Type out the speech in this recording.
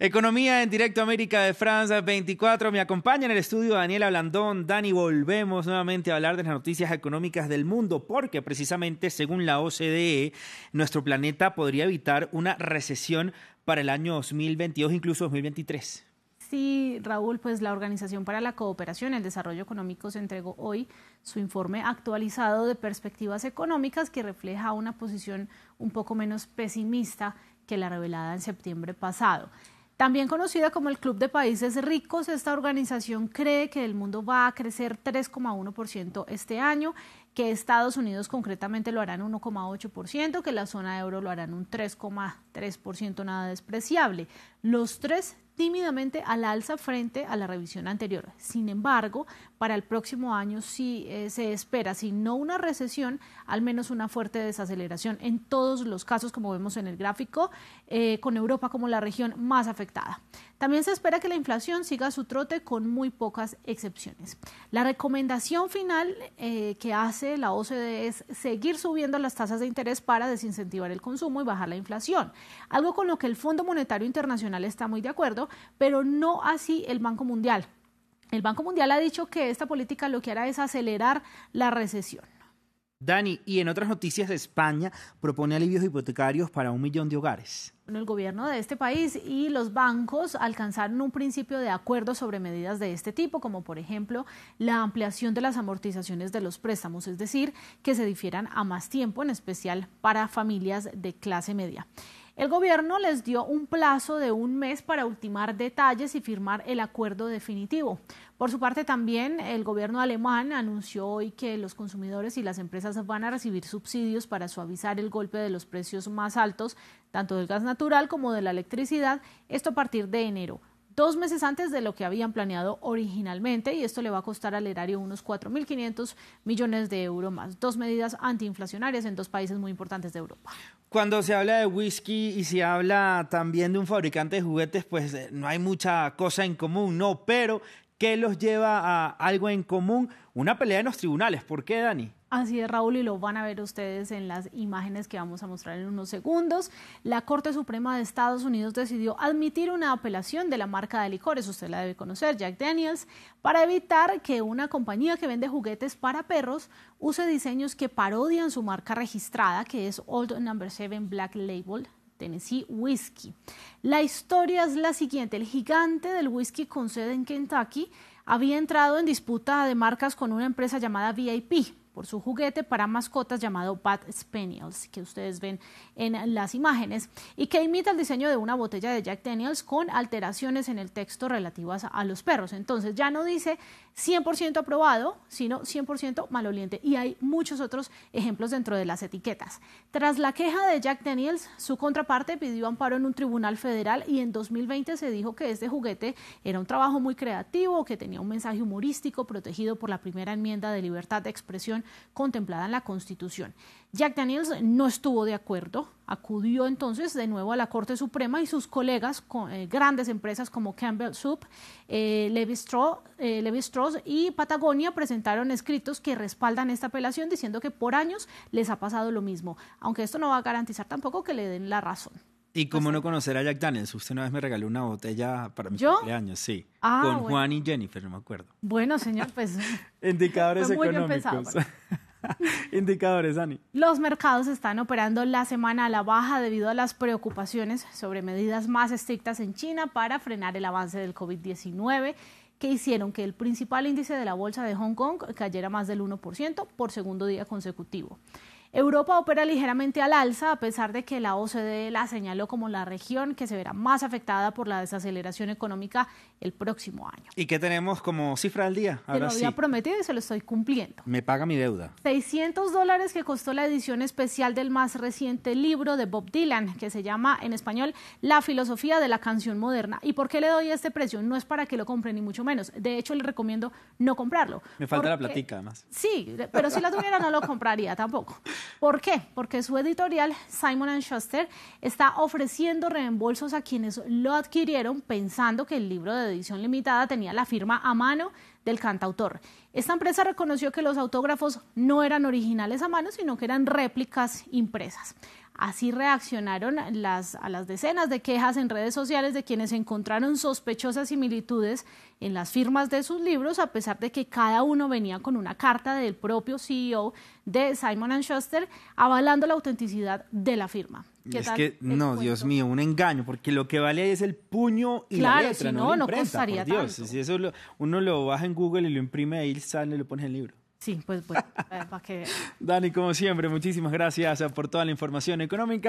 Economía en directo América de Francia 24. Me acompaña en el estudio Daniela Blandón. Dani, volvemos nuevamente a hablar de las noticias económicas del mundo porque precisamente según la OCDE, nuestro planeta podría evitar una recesión para el año 2022, incluso 2023. Sí, Raúl, pues la Organización para la Cooperación y el Desarrollo Económico se entregó hoy su informe actualizado de perspectivas económicas que refleja una posición un poco menos pesimista que la revelada en septiembre pasado. También conocida como el Club de Países Ricos, esta organización cree que el mundo va a crecer 3,1% este año, que Estados Unidos concretamente lo harán 1,8%, que la zona euro lo harán un 3,3% nada despreciable. Los tres tímidamente al alza frente a la revisión anterior. Sin embargo, para el próximo año sí eh, se espera, si no una recesión, al menos una fuerte desaceleración en todos los casos, como vemos en el gráfico, eh, con Europa como la región más afectada. También se espera que la inflación siga su trote con muy pocas excepciones. La recomendación final eh, que hace la OCDE es seguir subiendo las tasas de interés para desincentivar el consumo y bajar la inflación, algo con lo que el Fondo Monetario Internacional está muy de acuerdo pero no así el Banco Mundial. El Banco Mundial ha dicho que esta política lo que hará es acelerar la recesión. Dani, y en otras noticias, España propone alivios hipotecarios para un millón de hogares. el gobierno de este país y los bancos alcanzaron un principio de acuerdo sobre medidas de este tipo, como por ejemplo la ampliación de las amortizaciones de los préstamos, es decir, que se difieran a más tiempo, en especial para familias de clase media. El gobierno les dio un plazo de un mes para ultimar detalles y firmar el acuerdo definitivo. Por su parte, también el gobierno alemán anunció hoy que los consumidores y las empresas van a recibir subsidios para suavizar el golpe de los precios más altos, tanto del gas natural como de la electricidad, esto a partir de enero dos meses antes de lo que habían planeado originalmente y esto le va a costar al erario unos 4.500 millones de euros más. Dos medidas antiinflacionarias en dos países muy importantes de Europa. Cuando se habla de whisky y se habla también de un fabricante de juguetes, pues eh, no hay mucha cosa en común, ¿no? Pero, ¿qué los lleva a algo en común? Una pelea en los tribunales. ¿Por qué, Dani? Así es, Raúl, y lo van a ver ustedes en las imágenes que vamos a mostrar en unos segundos. La Corte Suprema de Estados Unidos decidió admitir una apelación de la marca de licores, usted la debe conocer, Jack Daniels, para evitar que una compañía que vende juguetes para perros use diseños que parodian su marca registrada, que es Old Number 7 Black Label Tennessee Whiskey. La historia es la siguiente, el gigante del whisky con sede en Kentucky había entrado en disputa de marcas con una empresa llamada VIP por su juguete para mascotas llamado Bat Spaniels, que ustedes ven en las imágenes, y que imita el diseño de una botella de Jack Daniels con alteraciones en el texto relativas a los perros. Entonces ya no dice 100% aprobado, sino 100% maloliente. Y hay muchos otros ejemplos dentro de las etiquetas. Tras la queja de Jack Daniels, su contraparte pidió amparo en un tribunal federal y en 2020 se dijo que este juguete era un trabajo muy creativo, que tenía un mensaje humorístico protegido por la primera enmienda de libertad de expresión contemplada en la Constitución. Jack Daniels no estuvo de acuerdo, acudió entonces de nuevo a la Corte Suprema y sus colegas, con, eh, grandes empresas como Campbell Soup, eh, Levi, Strauss, eh, Levi Strauss y Patagonia presentaron escritos que respaldan esta apelación diciendo que por años les ha pasado lo mismo, aunque esto no va a garantizar tampoco que le den la razón. ¿Y cómo no conocer a Jack Daniels? Usted una vez me regaló una botella para mi cumpleaños, sí. Ah, con Juan y Jennifer, no me acuerdo. Bueno, señor, pues... Indicadores económicos. Indicadores, Ani. Los mercados están operando la semana a la baja debido a las preocupaciones sobre medidas más estrictas en China para frenar el avance del COVID-19 que hicieron que el principal índice de la bolsa de Hong Kong cayera más del 1% por segundo día consecutivo. Europa opera ligeramente al alza a pesar de que la OCDE la señaló como la región que se verá más afectada por la desaceleración económica el próximo año. ¿Y qué tenemos como cifra del día? Ahora lo había prometido y se lo estoy cumpliendo. Me paga mi deuda. 600 dólares que costó la edición especial del más reciente libro de Bob Dylan, que se llama en español La filosofía de la canción moderna. ¿Y por qué le doy este precio? No es para que lo compre ni mucho menos. De hecho, le recomiendo no comprarlo. Me falta la platica, además. Sí, pero si la tuviera no lo compraría tampoco. ¿Por qué? Porque su editorial, Simon Schuster, está ofreciendo reembolsos a quienes lo adquirieron pensando que el libro de edición limitada tenía la firma a mano del cantautor. Esta empresa reconoció que los autógrafos no eran originales a mano, sino que eran réplicas impresas. Así reaccionaron las, a las decenas de quejas en redes sociales de quienes encontraron sospechosas similitudes en las firmas de sus libros, a pesar de que cada uno venía con una carta del propio CEO de Simon Schuster avalando la autenticidad de la firma. es que, no, Dios mío, un engaño, porque lo que vale ahí es el puño y la letra, no, no, no costaría por Dios. Si eso uno lo baja en Google y lo imprime, ahí sale y lo pone en el libro. Sí, pues, pues para que... Dani, como siempre, muchísimas gracias por toda la información económica.